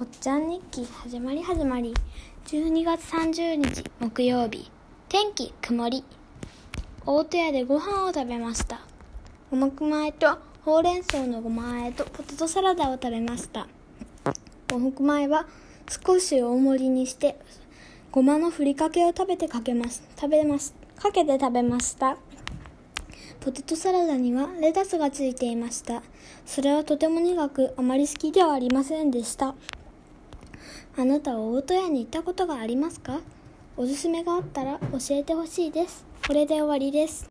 おっちゃん日記始まり始まり。12月30日木曜日天気曇り。大戸屋でご飯を食べました。五目前とほうれん草のごま和えとポテトサラダを食べました。五目前は少し大盛りにしてごまのふりかけを食べてかけます。食べます。かけて食べました。ポテトサラダにはレタスがついていました。それはとても苦くあまり好きではありませんでした。あなたは大戸屋に行ったことがありますか？おすすめがあったら教えてほしいです。これで終わりです。